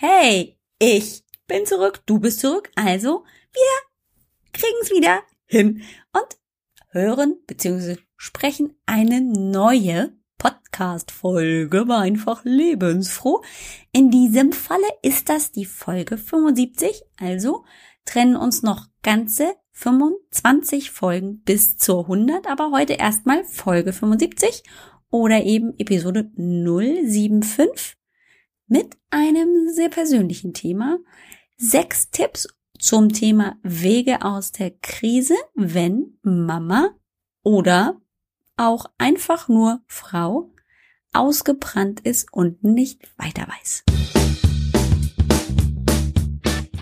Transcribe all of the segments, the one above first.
Hey, ich bin zurück, du bist zurück, also wir kriegen's wieder hin und hören bzw. sprechen eine neue Podcast-Folge war einfach lebensfroh. In diesem Falle ist das die Folge 75, also trennen uns noch ganze 25 Folgen bis zur 100, aber heute erstmal Folge 75 oder eben Episode 075 mit einem sehr persönlichen Thema. Sechs Tipps zum Thema Wege aus der Krise, wenn Mama oder auch einfach nur Frau ausgebrannt ist und nicht weiter weiß.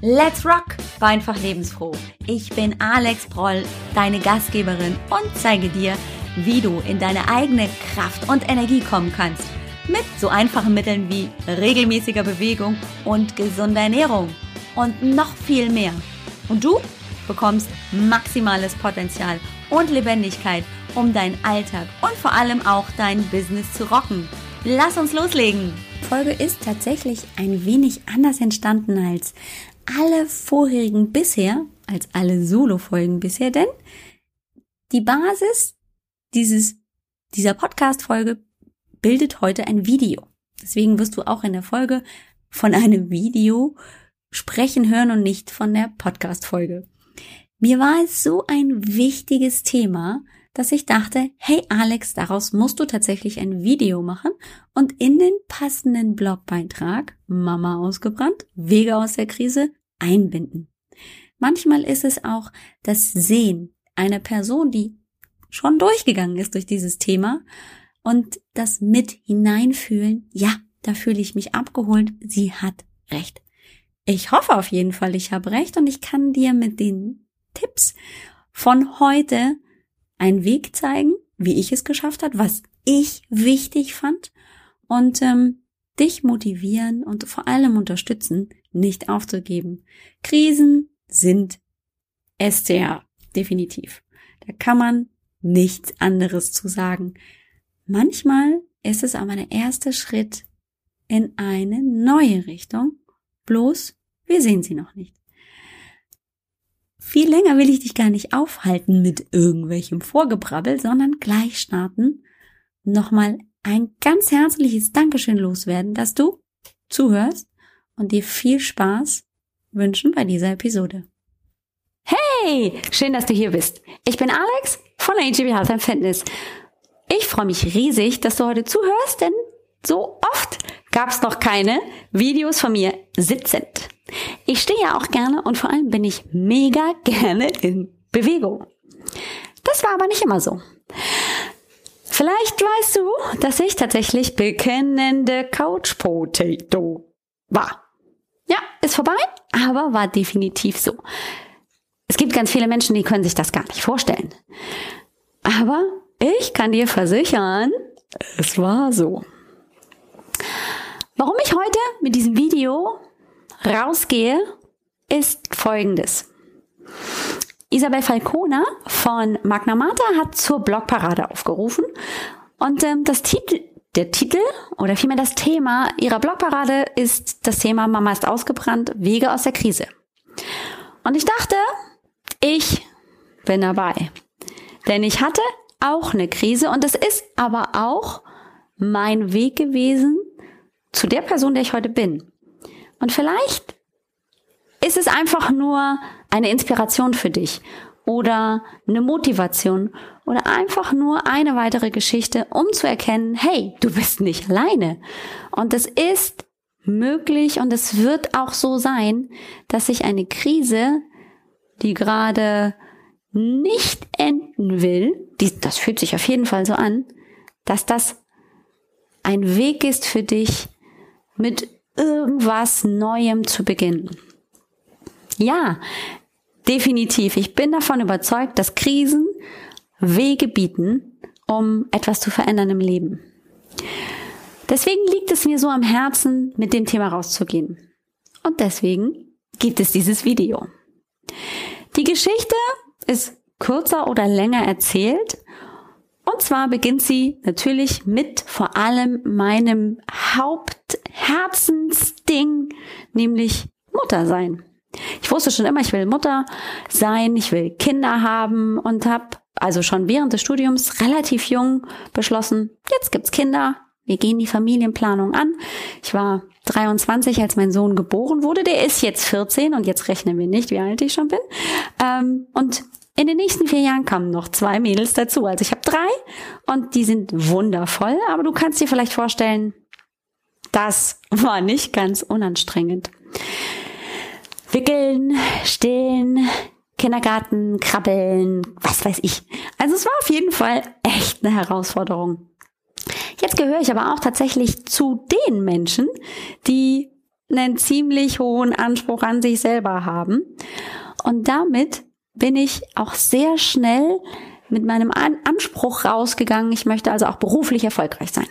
Let's rock! War einfach lebensfroh. Ich bin Alex Broll, deine Gastgeberin und zeige dir, wie du in deine eigene Kraft und Energie kommen kannst. Mit so einfachen Mitteln wie regelmäßiger Bewegung und gesunder Ernährung. Und noch viel mehr. Und du bekommst maximales Potenzial und Lebendigkeit, um deinen Alltag und vor allem auch dein Business zu rocken. Lass uns loslegen! Die Folge ist tatsächlich ein wenig anders entstanden als alle vorherigen bisher, als alle Solo-Folgen bisher, denn die Basis dieses, dieser Podcast-Folge bildet heute ein Video. Deswegen wirst du auch in der Folge von einem Video sprechen hören und nicht von der Podcast-Folge. Mir war es so ein wichtiges Thema, dass ich dachte, hey Alex, daraus musst du tatsächlich ein Video machen und in den passenden Blogbeitrag Mama ausgebrannt, Wege aus der Krise einbinden. Manchmal ist es auch das Sehen einer Person, die schon durchgegangen ist durch dieses Thema und das mit hineinfühlen, ja, da fühle ich mich abgeholt, sie hat recht. Ich hoffe auf jeden Fall, ich habe recht und ich kann dir mit den Tipps von heute einen Weg zeigen, wie ich es geschafft hat, was ich wichtig fand und ähm, dich motivieren und vor allem unterstützen, nicht aufzugeben. Krisen sind STR, definitiv. Da kann man nichts anderes zu sagen. Manchmal ist es aber der erste Schritt in eine neue Richtung, bloß wir sehen sie noch nicht. Viel länger will ich dich gar nicht aufhalten mit irgendwelchem Vorgebrabbel, sondern gleich starten. Nochmal ein ganz herzliches Dankeschön loswerden, dass du zuhörst und dir viel Spaß wünschen bei dieser Episode. Hey, schön, dass du hier bist. Ich bin Alex von AGB Health and Fitness. Ich freue mich riesig, dass du heute zuhörst, denn so oft gab es noch keine Videos von mir sitzend. Ich stehe ja auch gerne und vor allem bin ich mega gerne in Bewegung. Das war aber nicht immer so. Vielleicht weißt du, dass ich tatsächlich bekennende Couch Potato war. Ja, ist vorbei, aber war definitiv so. Es gibt ganz viele Menschen, die können sich das gar nicht vorstellen. Aber ich kann dir versichern, es war so. Warum ich heute mit diesem Video rausgehe, ist folgendes. Isabel Falcona von Magna Mater hat zur Blogparade aufgerufen und ähm, das Titel, der Titel oder vielmehr das Thema ihrer Blogparade ist das Thema Mama ist ausgebrannt, Wege aus der Krise. Und ich dachte, ich bin dabei. Denn ich hatte auch eine Krise und es ist aber auch mein Weg gewesen zu der Person, der ich heute bin. Und vielleicht ist es einfach nur eine Inspiration für dich oder eine Motivation oder einfach nur eine weitere Geschichte, um zu erkennen, hey, du bist nicht alleine. Und es ist möglich und es wird auch so sein, dass sich eine Krise, die gerade nicht enden will, die, das fühlt sich auf jeden Fall so an, dass das ein Weg ist für dich, mit irgendwas Neuem zu beginnen. Ja, definitiv. Ich bin davon überzeugt, dass Krisen Wege bieten, um etwas zu verändern im Leben. Deswegen liegt es mir so am Herzen, mit dem Thema rauszugehen. Und deswegen gibt es dieses Video. Die Geschichte ist kürzer oder länger erzählt. Und zwar beginnt sie natürlich mit vor allem meinem Hauptherzensding, nämlich Mutter sein. Ich wusste schon immer, ich will Mutter sein, ich will Kinder haben und habe also schon während des Studiums relativ jung beschlossen, jetzt gibt's Kinder, wir gehen die Familienplanung an. Ich war 23, als mein Sohn geboren wurde. Der ist jetzt 14 und jetzt rechnen wir nicht, wie alt ich schon bin. Ähm, und in den nächsten vier Jahren kamen noch zwei Mädels dazu. Also ich habe drei und die sind wundervoll. Aber du kannst dir vielleicht vorstellen, das war nicht ganz unanstrengend. Wickeln, stillen, Kindergarten, krabbeln, was weiß ich. Also es war auf jeden Fall echt eine Herausforderung. Jetzt gehöre ich aber auch tatsächlich zu den Menschen, die einen ziemlich hohen Anspruch an sich selber haben. Und damit bin ich auch sehr schnell mit meinem Anspruch rausgegangen. Ich möchte also auch beruflich erfolgreich sein.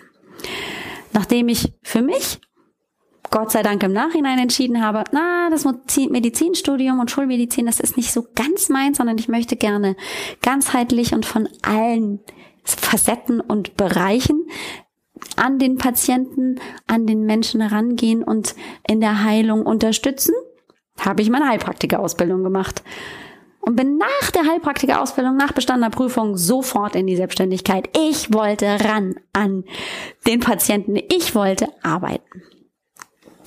Nachdem ich für mich Gott sei Dank im Nachhinein entschieden habe, na, das Medizinstudium und Schulmedizin, das ist nicht so ganz meins, sondern ich möchte gerne ganzheitlich und von allen Facetten und Bereichen an den Patienten, an den Menschen herangehen und in der Heilung unterstützen, habe ich meine Heilpraktikerausbildung gemacht und bin nach der Heilpraktikerausbildung, nach bestandener Prüfung sofort in die Selbstständigkeit. Ich wollte ran an den Patienten. Ich wollte arbeiten.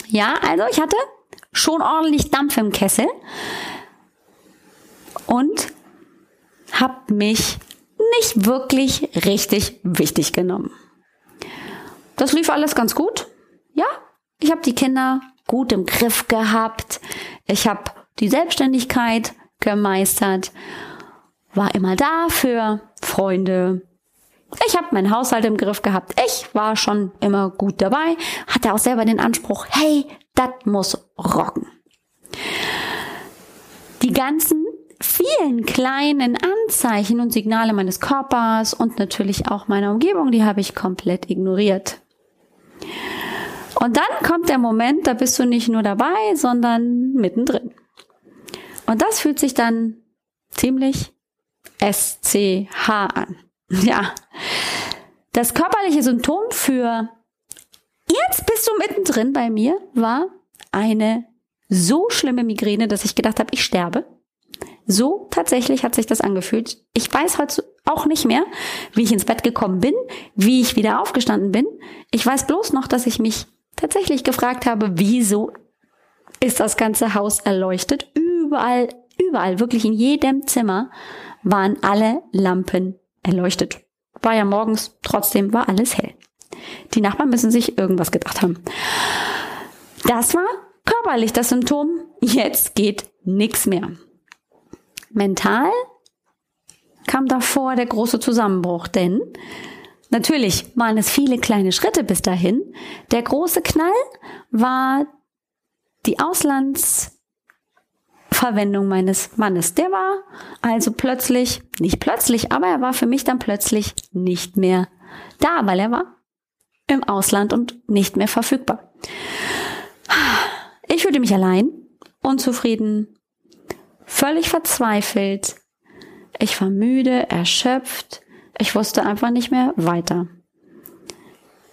Ja, also ich hatte schon ordentlich Dampf im Kessel und habe mich nicht wirklich richtig wichtig genommen. Das lief alles ganz gut. Ja, ich habe die Kinder gut im Griff gehabt. Ich habe die Selbstständigkeit gemeistert, war immer da für Freunde. Ich habe meinen Haushalt im Griff gehabt. Ich war schon immer gut dabei, hatte auch selber den Anspruch, hey, das muss rocken. Die ganzen vielen kleinen Anzeichen und Signale meines Körpers und natürlich auch meiner Umgebung, die habe ich komplett ignoriert. Und dann kommt der Moment, da bist du nicht nur dabei, sondern mittendrin. Und das fühlt sich dann ziemlich SCH an. Ja. Das körperliche Symptom für jetzt bist du mittendrin bei mir war eine so schlimme Migräne, dass ich gedacht habe, ich sterbe. So tatsächlich hat sich das angefühlt. Ich weiß heute auch nicht mehr, wie ich ins Bett gekommen bin, wie ich wieder aufgestanden bin. Ich weiß bloß noch, dass ich mich tatsächlich gefragt habe, wieso ist das ganze Haus erleuchtet? Überall, überall, wirklich in jedem Zimmer waren alle Lampen erleuchtet. War ja morgens, trotzdem war alles hell. Die Nachbarn müssen sich irgendwas gedacht haben. Das war körperlich das Symptom. Jetzt geht nichts mehr. Mental kam davor der große Zusammenbruch, denn natürlich waren es viele kleine Schritte bis dahin. Der große Knall war die Auslandsverwendung meines Mannes. Der war also plötzlich, nicht plötzlich, aber er war für mich dann plötzlich nicht mehr da, weil er war im Ausland und nicht mehr verfügbar. Ich fühlte mich allein, unzufrieden, völlig verzweifelt. Ich war müde, erschöpft. Ich wusste einfach nicht mehr weiter.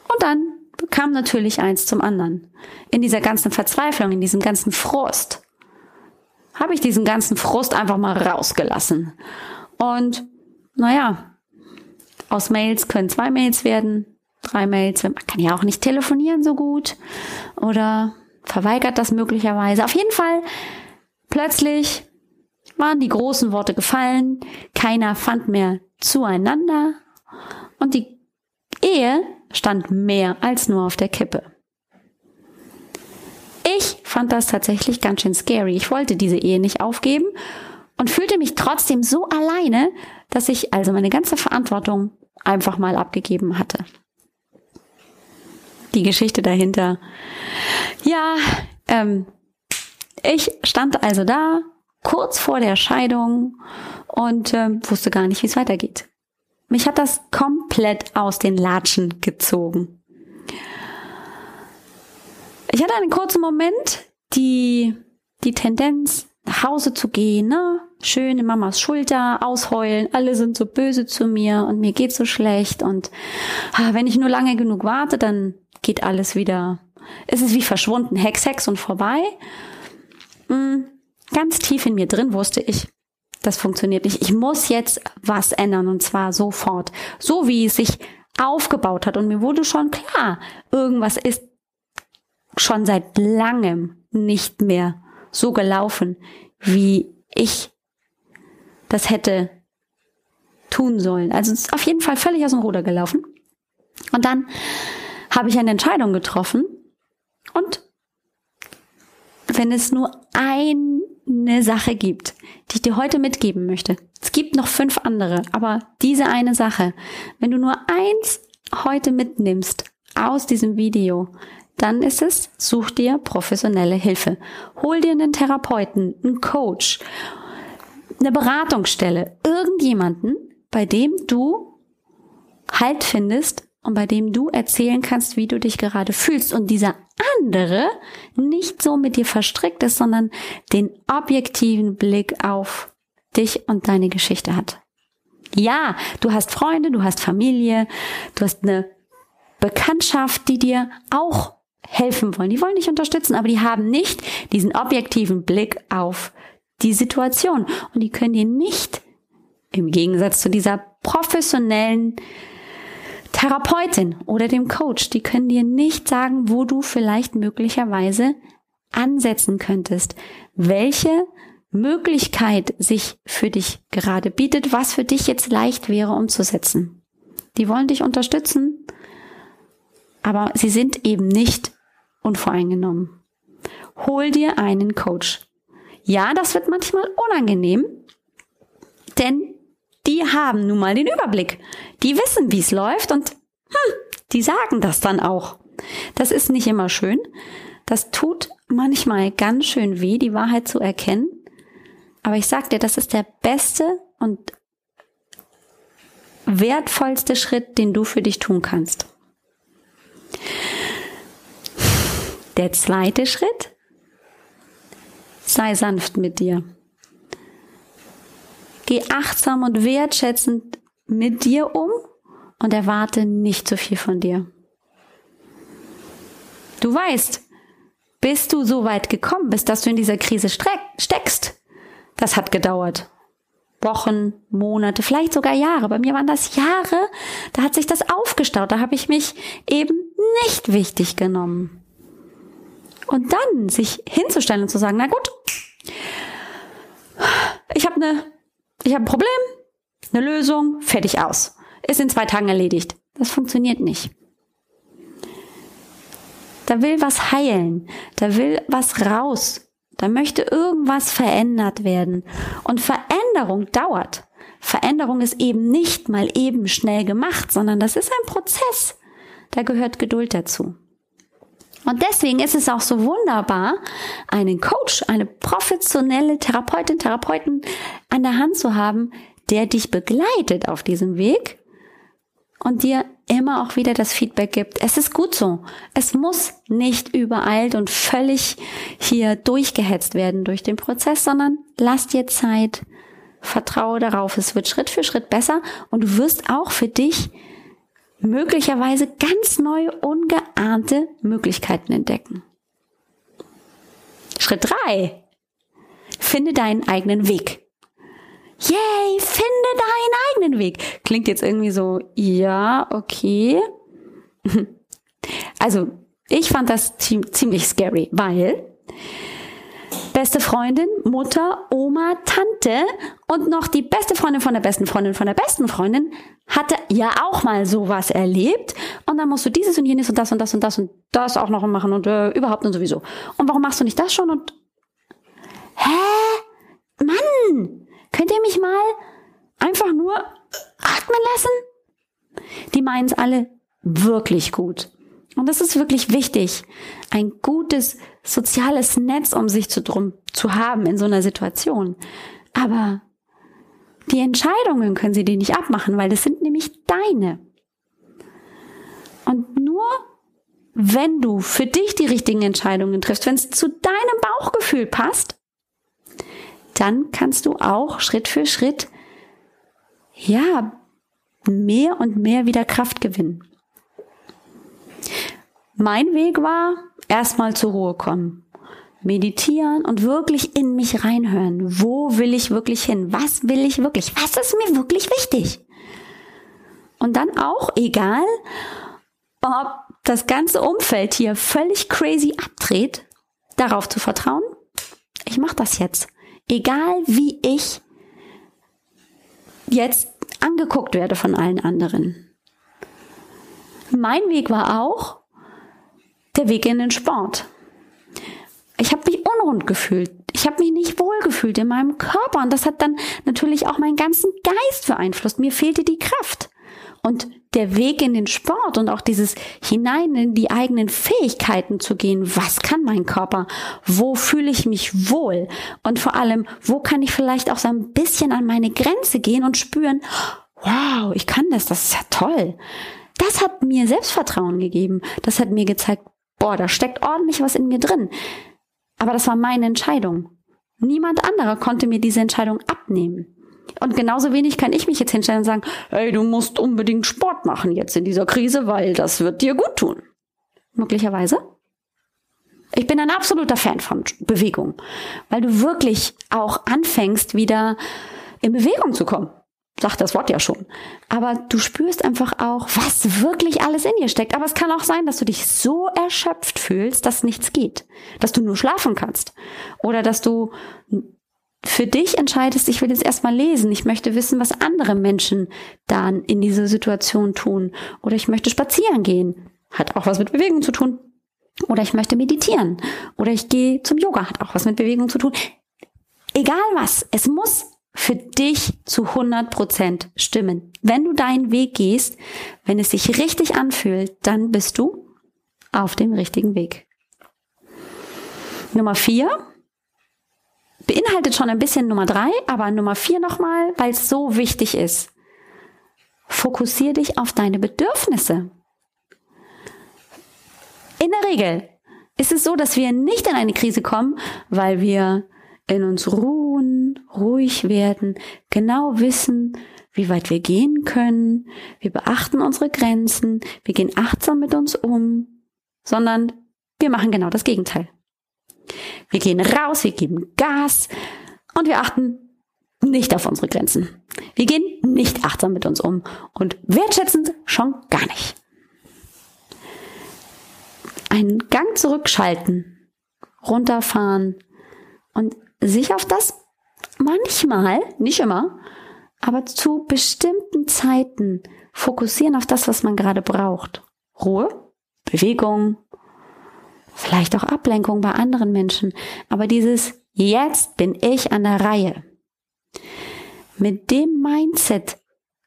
Und dann kam natürlich eins zum anderen. In dieser ganzen Verzweiflung, in diesem ganzen Frust, habe ich diesen ganzen Frust einfach mal rausgelassen. Und naja, aus Mails können zwei Mails werden, drei Mails. Man kann ja auch nicht telefonieren so gut oder verweigert das möglicherweise. Auf jeden Fall plötzlich waren die großen Worte gefallen, keiner fand mehr zueinander und die Ehe stand mehr als nur auf der Kippe. Fand das tatsächlich ganz schön scary. Ich wollte diese Ehe nicht aufgeben und fühlte mich trotzdem so alleine, dass ich also meine ganze Verantwortung einfach mal abgegeben hatte. Die Geschichte dahinter. Ja, ähm, ich stand also da, kurz vor der Scheidung und äh, wusste gar nicht, wie es weitergeht. Mich hat das komplett aus den Latschen gezogen. Ich hatte einen kurzen Moment die, die Tendenz, nach Hause zu gehen, ne? Schön in Mamas Schulter ausheulen, alle sind so böse zu mir und mir geht so schlecht und ah, wenn ich nur lange genug warte, dann geht alles wieder ist es wie verschwunden, Hex, Hex und vorbei. Hm, ganz tief in mir drin wusste ich, das funktioniert nicht. Ich muss jetzt was ändern und zwar sofort. So wie es sich aufgebaut hat und mir wurde schon klar, irgendwas ist schon seit langem nicht mehr so gelaufen, wie ich das hätte tun sollen. Also es ist auf jeden Fall völlig aus dem Ruder gelaufen. Und dann habe ich eine Entscheidung getroffen und wenn es nur eine Sache gibt, die ich dir heute mitgeben möchte, es gibt noch fünf andere, aber diese eine Sache, wenn du nur eins heute mitnimmst aus diesem Video, dann ist es, such dir professionelle Hilfe. Hol dir einen Therapeuten, einen Coach, eine Beratungsstelle, irgendjemanden, bei dem du Halt findest und bei dem du erzählen kannst, wie du dich gerade fühlst und dieser andere nicht so mit dir verstrickt ist, sondern den objektiven Blick auf dich und deine Geschichte hat. Ja, du hast Freunde, du hast Familie, du hast eine Bekanntschaft, die dir auch helfen wollen. Die wollen dich unterstützen, aber die haben nicht diesen objektiven Blick auf die Situation. Und die können dir nicht, im Gegensatz zu dieser professionellen Therapeutin oder dem Coach, die können dir nicht sagen, wo du vielleicht möglicherweise ansetzen könntest, welche Möglichkeit sich für dich gerade bietet, was für dich jetzt leicht wäre umzusetzen. Die wollen dich unterstützen, aber sie sind eben nicht unvoreingenommen. Hol dir einen Coach. Ja, das wird manchmal unangenehm, denn die haben nun mal den Überblick. Die wissen, wie es läuft und hm, die sagen das dann auch. Das ist nicht immer schön. Das tut manchmal ganz schön weh, die Wahrheit zu erkennen. Aber ich sag dir, das ist der beste und wertvollste Schritt, den du für dich tun kannst. Der zweite Schritt, sei sanft mit dir. Geh achtsam und wertschätzend mit dir um und erwarte nicht zu viel von dir. Du weißt, bis du so weit gekommen bist, dass du in dieser Krise steckst, das hat gedauert. Wochen, Monate, vielleicht sogar Jahre. Bei mir waren das Jahre, da hat sich das aufgestaut, da habe ich mich eben nicht wichtig genommen. Und dann sich hinzustellen und zu sagen, na gut, ich habe eine, ich habe ein Problem, eine Lösung, fertig aus. Ist in zwei Tagen erledigt. Das funktioniert nicht. Da will was heilen, da will was raus, da möchte irgendwas verändert werden. Und Veränderung dauert. Veränderung ist eben nicht mal eben schnell gemacht, sondern das ist ein Prozess. Da gehört Geduld dazu. Und deswegen ist es auch so wunderbar, einen Coach, eine professionelle Therapeutin, Therapeuten an der Hand zu haben, der dich begleitet auf diesem Weg und dir immer auch wieder das Feedback gibt. Es ist gut so. Es muss nicht übereilt und völlig hier durchgehetzt werden durch den Prozess, sondern lass dir Zeit, vertraue darauf, es wird Schritt für Schritt besser und du wirst auch für dich möglicherweise ganz neue, ungeahnte Möglichkeiten entdecken. Schritt drei: Finde deinen eigenen Weg. Yay, finde deinen eigenen Weg. Klingt jetzt irgendwie so, ja, okay. Also, ich fand das ziemlich scary, weil beste Freundin, Mutter, Oma, Tante und noch die beste Freundin von der besten Freundin von der besten Freundin hatte ja auch mal sowas erlebt und dann musst du dieses und jenes und das und das und das und das auch noch machen und äh, überhaupt und sowieso. Und warum machst du nicht das schon und hä? Mann, könnt ihr mich mal einfach nur atmen lassen? Die meinen es alle wirklich gut. Und das ist wirklich wichtig, ein gutes soziales Netz um sich zu drum zu haben in so einer Situation. Aber die Entscheidungen können sie dir nicht abmachen, weil das sind nämlich deine. Und nur wenn du für dich die richtigen Entscheidungen triffst, wenn es zu deinem Bauchgefühl passt, dann kannst du auch Schritt für Schritt, ja, mehr und mehr wieder Kraft gewinnen. Mein Weg war erstmal zur Ruhe kommen. Meditieren und wirklich in mich reinhören. Wo will ich wirklich hin? Was will ich wirklich? Was ist mir wirklich wichtig? Und dann auch, egal, ob das ganze Umfeld hier völlig crazy abdreht, darauf zu vertrauen, ich mache das jetzt. Egal wie ich jetzt angeguckt werde von allen anderen. Mein Weg war auch der Weg in den Sport. Ich habe mich unrund gefühlt. Ich habe mich nicht wohl gefühlt in meinem Körper und das hat dann natürlich auch meinen ganzen Geist beeinflusst. Mir fehlte die Kraft. Und der Weg in den Sport und auch dieses hinein in die eigenen Fähigkeiten zu gehen. Was kann mein Körper? Wo fühle ich mich wohl? Und vor allem, wo kann ich vielleicht auch so ein bisschen an meine Grenze gehen und spüren, wow, ich kann das, das ist ja toll. Das hat mir Selbstvertrauen gegeben. Das hat mir gezeigt, boah, da steckt ordentlich was in mir drin. Aber das war meine Entscheidung. Niemand anderer konnte mir diese Entscheidung abnehmen. Und genauso wenig kann ich mich jetzt hinstellen und sagen, hey, du musst unbedingt Sport machen jetzt in dieser Krise, weil das wird dir gut tun. Möglicherweise. Ich bin ein absoluter Fan von Bewegung, weil du wirklich auch anfängst, wieder in Bewegung zu kommen. Sagt das Wort ja schon. Aber du spürst einfach auch, was wirklich alles in dir steckt. Aber es kann auch sein, dass du dich so erschöpft fühlst, dass nichts geht. Dass du nur schlafen kannst. Oder dass du für dich entscheidest, ich will jetzt erstmal lesen, ich möchte wissen, was andere Menschen dann in dieser Situation tun. Oder ich möchte spazieren gehen, hat auch was mit Bewegung zu tun. Oder ich möchte meditieren. Oder ich gehe zum Yoga, hat auch was mit Bewegung zu tun. Egal was, es muss für dich zu 100 Prozent stimmen. Wenn du deinen Weg gehst, wenn es sich richtig anfühlt, dann bist du auf dem richtigen Weg. Nummer vier, beinhaltet schon ein bisschen Nummer drei, aber Nummer vier nochmal, weil es so wichtig ist. Fokussier dich auf deine Bedürfnisse. In der Regel ist es so, dass wir nicht in eine Krise kommen, weil wir in uns ruhen, ruhig werden, genau wissen, wie weit wir gehen können, wir beachten unsere Grenzen, wir gehen achtsam mit uns um, sondern wir machen genau das Gegenteil. Wir gehen raus, wir geben Gas und wir achten nicht auf unsere Grenzen. Wir gehen nicht achtsam mit uns um und wertschätzend schon gar nicht. Einen Gang zurückschalten, runterfahren und sich auf das manchmal, nicht immer, aber zu bestimmten Zeiten fokussieren auf das, was man gerade braucht. Ruhe, Bewegung, vielleicht auch Ablenkung bei anderen Menschen, aber dieses Jetzt bin ich an der Reihe. Mit dem Mindset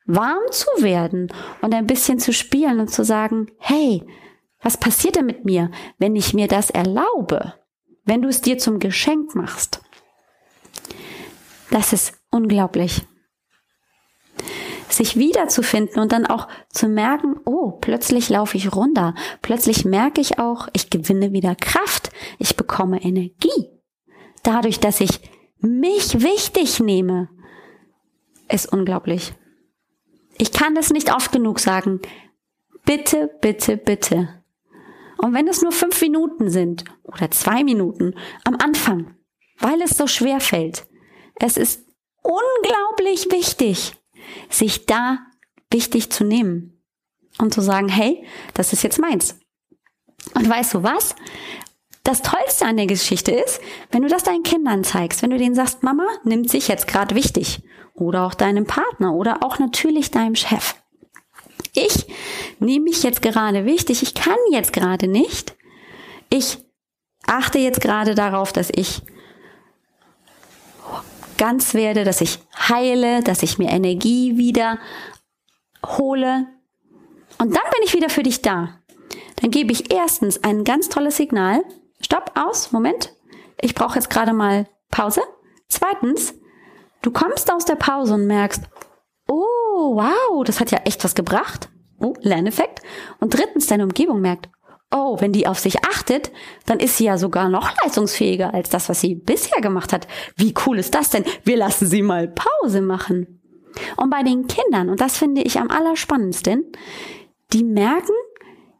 warm zu werden und ein bisschen zu spielen und zu sagen, hey, was passiert denn mit mir, wenn ich mir das erlaube? Wenn du es dir zum Geschenk machst? Das ist unglaublich sich wiederzufinden und dann auch zu merken, oh, plötzlich laufe ich runter. Plötzlich merke ich auch, ich gewinne wieder Kraft. Ich bekomme Energie. Dadurch, dass ich mich wichtig nehme, ist unglaublich. Ich kann das nicht oft genug sagen. Bitte, bitte, bitte. Und wenn es nur fünf Minuten sind oder zwei Minuten am Anfang, weil es so schwer fällt, es ist unglaublich wichtig, sich da wichtig zu nehmen und zu sagen, hey, das ist jetzt meins. Und weißt du was? Das Tollste an der Geschichte ist, wenn du das deinen Kindern zeigst, wenn du denen sagst, Mama nimmt sich jetzt gerade wichtig oder auch deinem Partner oder auch natürlich deinem Chef. Ich nehme mich jetzt gerade wichtig, ich kann jetzt gerade nicht. Ich achte jetzt gerade darauf, dass ich ganz werde, dass ich heile, dass ich mir Energie wieder hole. Und dann bin ich wieder für dich da. Dann gebe ich erstens ein ganz tolles Signal. Stopp, aus, Moment. Ich brauche jetzt gerade mal Pause. Zweitens, du kommst aus der Pause und merkst, oh, wow, das hat ja echt was gebracht. Oh, Lerneffekt. Und drittens, deine Umgebung merkt, oh, wenn die auf sich achtet, dann ist sie ja sogar noch leistungsfähiger als das, was sie bisher gemacht hat. Wie cool ist das denn? Wir lassen sie mal Pause machen. Und bei den Kindern, und das finde ich am allerspannendsten, die merken,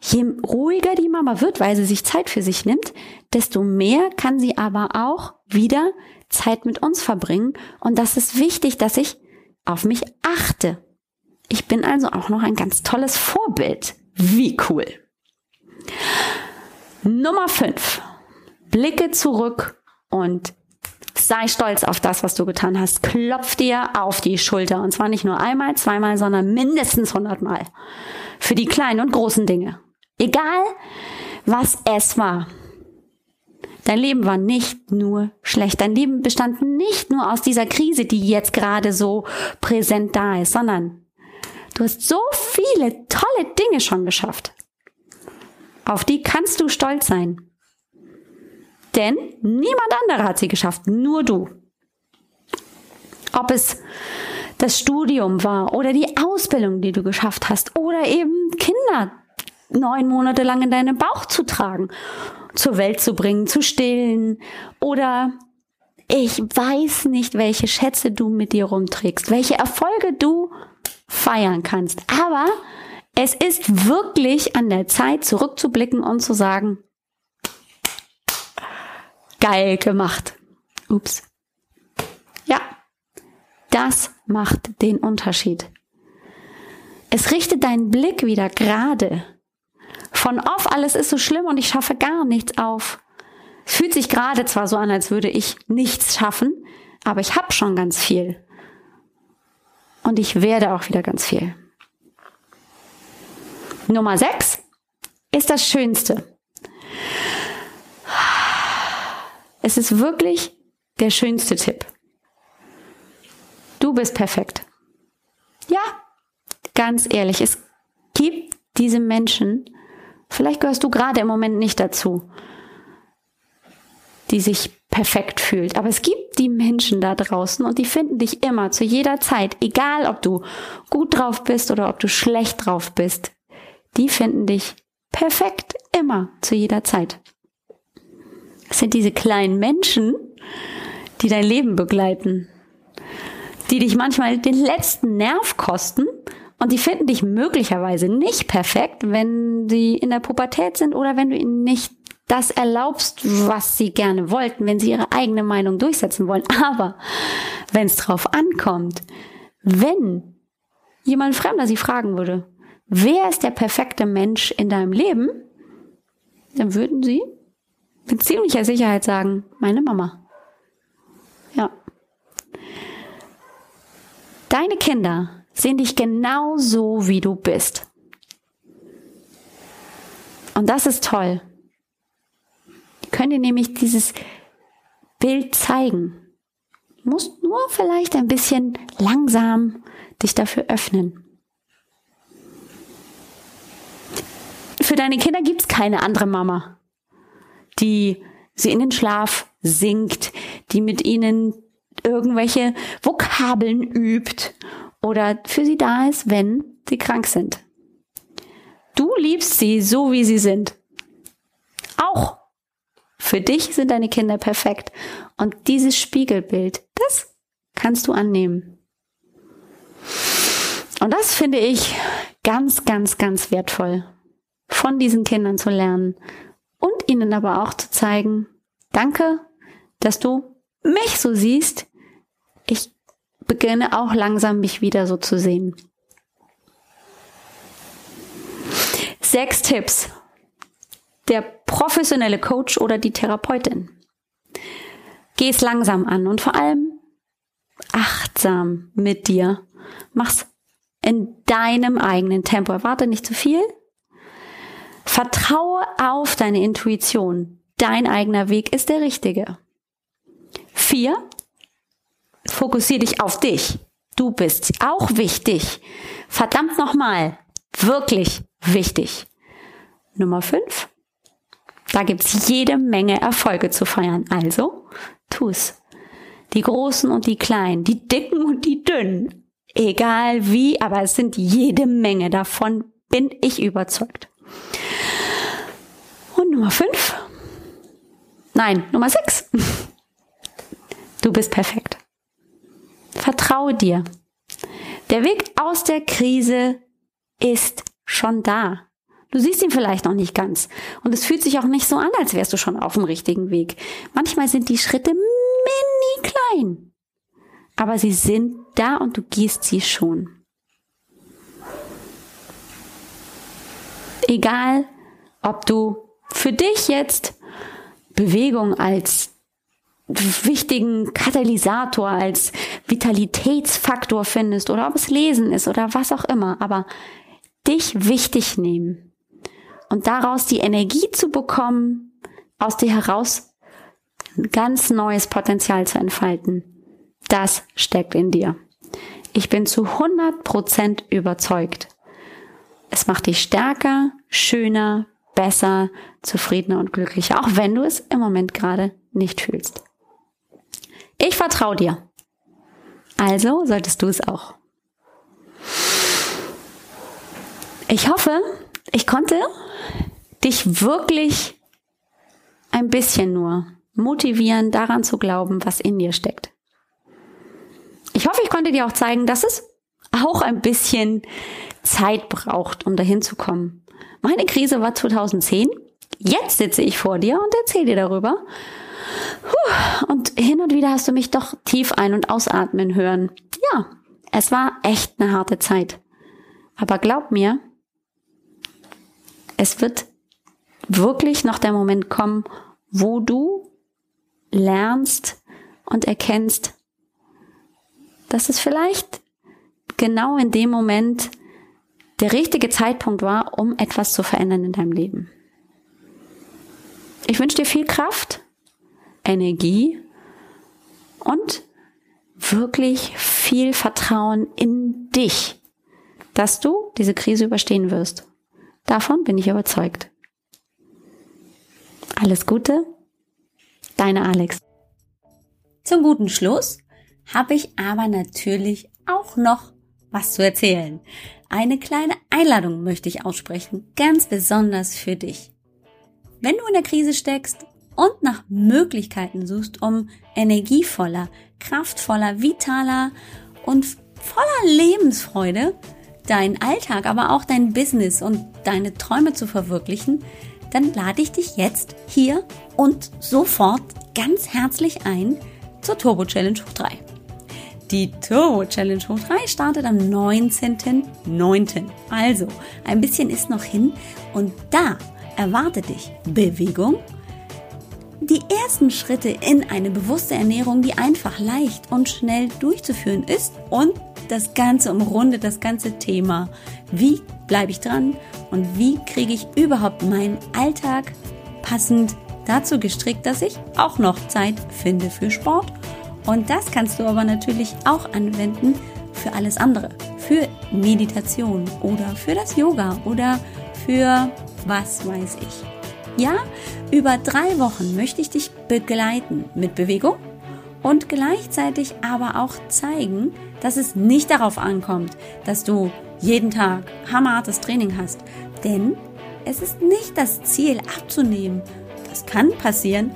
je ruhiger die Mama wird, weil sie sich Zeit für sich nimmt, desto mehr kann sie aber auch wieder Zeit mit uns verbringen. Und das ist wichtig, dass ich auf mich achte. Ich bin also auch noch ein ganz tolles Vorbild. Wie cool. Nummer 5. Blicke zurück und sei stolz auf das, was du getan hast. Klopf dir auf die Schulter. Und zwar nicht nur einmal, zweimal, sondern mindestens hundertmal. Für die kleinen und großen Dinge. Egal, was es war. Dein Leben war nicht nur schlecht. Dein Leben bestand nicht nur aus dieser Krise, die jetzt gerade so präsent da ist, sondern du hast so viele tolle Dinge schon geschafft. Auf die kannst du stolz sein. Denn niemand anderer hat sie geschafft, nur du. Ob es das Studium war oder die Ausbildung, die du geschafft hast oder eben Kinder neun Monate lang in deinem Bauch zu tragen, zur Welt zu bringen, zu stillen oder ich weiß nicht, welche Schätze du mit dir rumträgst, welche Erfolge du feiern kannst. Aber es ist wirklich an der Zeit, zurückzublicken und zu sagen, geil gemacht. Ups. Ja, das macht den Unterschied. Es richtet deinen Blick wieder gerade von auf, alles ist so schlimm und ich schaffe gar nichts auf. Es fühlt sich gerade zwar so an, als würde ich nichts schaffen, aber ich habe schon ganz viel. Und ich werde auch wieder ganz viel. Nummer 6 ist das Schönste. Es ist wirklich der schönste Tipp. Du bist perfekt. Ja, ganz ehrlich, es gibt diese Menschen, Vielleicht gehörst du gerade im Moment nicht dazu, die sich perfekt fühlt. Aber es gibt die Menschen da draußen und die finden dich immer zu jeder Zeit, egal ob du gut drauf bist oder ob du schlecht drauf bist. Die finden dich perfekt immer zu jeder Zeit. Es sind diese kleinen Menschen, die dein Leben begleiten, die dich manchmal den letzten Nerv kosten und die finden dich möglicherweise nicht perfekt, wenn sie in der Pubertät sind oder wenn du ihnen nicht das erlaubst, was sie gerne wollten, wenn sie ihre eigene Meinung durchsetzen wollen. Aber wenn es drauf ankommt, wenn jemand Fremder sie fragen würde, wer ist der perfekte Mensch in deinem Leben, dann würden sie mit ziemlicher Sicherheit sagen, meine Mama. Ja. Deine Kinder sehen dich genau so, wie du bist. Und das ist toll. Die können dir nämlich dieses Bild zeigen. Du musst nur vielleicht ein bisschen langsam dich dafür öffnen. Für deine Kinder gibt es keine andere Mama, die sie in den Schlaf singt, die mit ihnen irgendwelche Vokabeln übt oder für sie da ist, wenn sie krank sind. Du liebst sie so, wie sie sind. Auch für dich sind deine Kinder perfekt. Und dieses Spiegelbild, das kannst du annehmen. Und das finde ich ganz, ganz, ganz wertvoll, von diesen Kindern zu lernen und ihnen aber auch zu zeigen, danke, dass du mich so siehst. Ich beginne auch langsam mich wieder so zu sehen. Sechs Tipps. Der professionelle Coach oder die Therapeutin. Geh es langsam an und vor allem achtsam mit dir. Mach's in deinem eigenen Tempo. Erwarte nicht zu viel. Vertraue auf deine Intuition. Dein eigener Weg ist der richtige. Vier, Fokussier dich auf dich. Du bist auch wichtig. Verdammt nochmal. Wirklich wichtig. Nummer fünf. Da gibt's jede Menge Erfolge zu feiern. Also, tu's. Die Großen und die Kleinen, die Dicken und die Dünnen. Egal wie, aber es sind jede Menge. Davon bin ich überzeugt. Nummer fünf. Nein, Nummer sechs. Du bist perfekt. Vertraue dir. Der Weg aus der Krise ist schon da. Du siehst ihn vielleicht noch nicht ganz. Und es fühlt sich auch nicht so an, als wärst du schon auf dem richtigen Weg. Manchmal sind die Schritte mini klein. Aber sie sind da und du gehst sie schon. Egal, ob du für dich jetzt Bewegung als wichtigen Katalysator, als Vitalitätsfaktor findest oder ob es Lesen ist oder was auch immer, aber dich wichtig nehmen und daraus die Energie zu bekommen, aus dir heraus ganz neues Potenzial zu entfalten, das steckt in dir. Ich bin zu 100 Prozent überzeugt. Es macht dich stärker, schöner, besser, zufriedener und glücklicher, auch wenn du es im Moment gerade nicht fühlst. Ich vertraue dir. Also solltest du es auch. Ich hoffe, ich konnte dich wirklich ein bisschen nur motivieren, daran zu glauben, was in dir steckt. Ich hoffe, ich konnte dir auch zeigen, dass es auch ein bisschen Zeit braucht, um dahin zu kommen. Meine Krise war 2010. Jetzt sitze ich vor dir und erzähle dir darüber. Und hin und wieder hast du mich doch tief ein- und ausatmen hören. Ja, es war echt eine harte Zeit. Aber glaub mir, es wird wirklich noch der Moment kommen, wo du lernst und erkennst, dass es vielleicht genau in dem Moment der richtige Zeitpunkt war, um etwas zu verändern in deinem Leben. Ich wünsche dir viel Kraft, Energie und wirklich viel Vertrauen in dich, dass du diese Krise überstehen wirst. Davon bin ich überzeugt. Alles Gute, deine Alex. Zum guten Schluss habe ich aber natürlich auch noch was zu erzählen. Eine kleine Einladung möchte ich aussprechen, ganz besonders für dich. Wenn du in der Krise steckst und nach Möglichkeiten suchst, um energievoller, kraftvoller, vitaler und voller Lebensfreude deinen Alltag, aber auch dein Business und deine Träume zu verwirklichen, dann lade ich dich jetzt hier und sofort ganz herzlich ein zur Turbo Challenge Hoch 3. Die Turbo Challenge Hoch 3 startet am 19.09. Also, ein bisschen ist noch hin und da erwartet dich Bewegung, die ersten Schritte in eine bewusste Ernährung, die einfach leicht und schnell durchzuführen ist und das Ganze umrundet das ganze Thema. Wie bleibe ich dran und wie kriege ich überhaupt meinen Alltag passend dazu gestrickt, dass ich auch noch Zeit finde für Sport und das kannst du aber natürlich auch anwenden für alles andere. Für Meditation oder für das Yoga oder für was weiß ich. Ja, über drei Wochen möchte ich dich begleiten mit Bewegung und gleichzeitig aber auch zeigen, dass es nicht darauf ankommt, dass du jeden Tag hammerhartes Training hast. Denn es ist nicht das Ziel abzunehmen. Das kann passieren,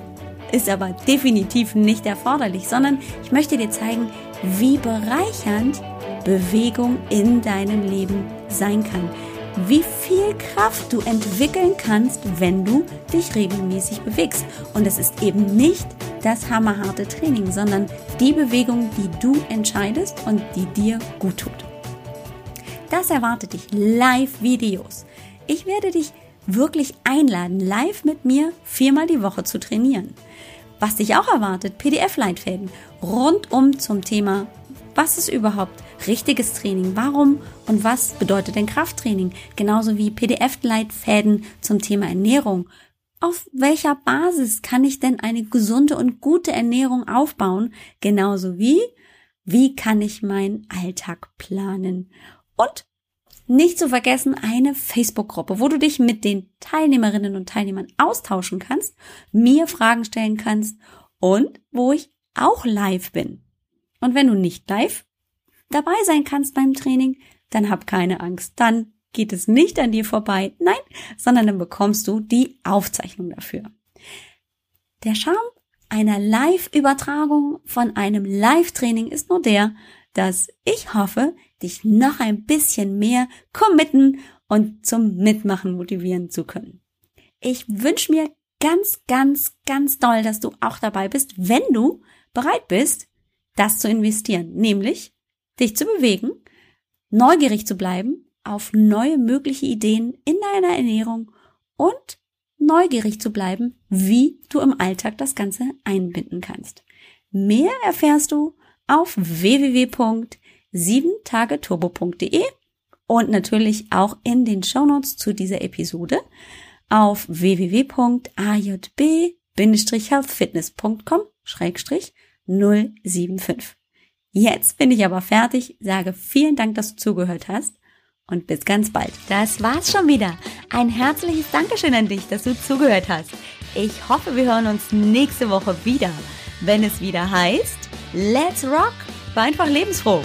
ist aber definitiv nicht erforderlich, sondern ich möchte dir zeigen, wie bereichernd Bewegung in deinem Leben sein kann. Wie viel Kraft du entwickeln kannst, wenn du dich regelmäßig bewegst. Und es ist eben nicht das hammerharte Training, sondern die Bewegung, die du entscheidest und die dir gut tut. Das erwartet dich. Live-Videos. Ich werde dich wirklich einladen, live mit mir viermal die Woche zu trainieren. Was dich auch erwartet, PDF-Leitfäden rundum zum Thema, was ist überhaupt richtiges Training, warum und was bedeutet denn Krafttraining, genauso wie PDF-Leitfäden zum Thema Ernährung. Auf welcher Basis kann ich denn eine gesunde und gute Ernährung aufbauen, genauso wie wie kann ich meinen Alltag planen und nicht zu vergessen eine Facebook-Gruppe, wo du dich mit den Teilnehmerinnen und Teilnehmern austauschen kannst, mir Fragen stellen kannst und wo ich auch live bin. Und wenn du nicht live dabei sein kannst beim Training, dann hab keine Angst. Dann geht es nicht an dir vorbei. Nein, sondern dann bekommst du die Aufzeichnung dafür. Der Charme einer Live-Übertragung von einem Live-Training ist nur der, dass ich hoffe, dich noch ein bisschen mehr committen und zum Mitmachen motivieren zu können. Ich wünsche mir ganz, ganz, ganz doll, dass du auch dabei bist, wenn du bereit bist, das zu investieren, nämlich dich zu bewegen, neugierig zu bleiben auf neue mögliche Ideen in deiner Ernährung und neugierig zu bleiben, wie du im Alltag das Ganze einbinden kannst. Mehr erfährst du auf www.7tageturbo.de und natürlich auch in den Shownotes zu dieser Episode auf www.ajb-healthfitness.com-075. Jetzt bin ich aber fertig, sage vielen Dank, dass du zugehört hast und bis ganz bald. Das war's schon wieder. Ein herzliches Dankeschön an dich, dass du zugehört hast. Ich hoffe, wir hören uns nächste Woche wieder, wenn es wieder heißt Let's Rock, war einfach lebensfroh.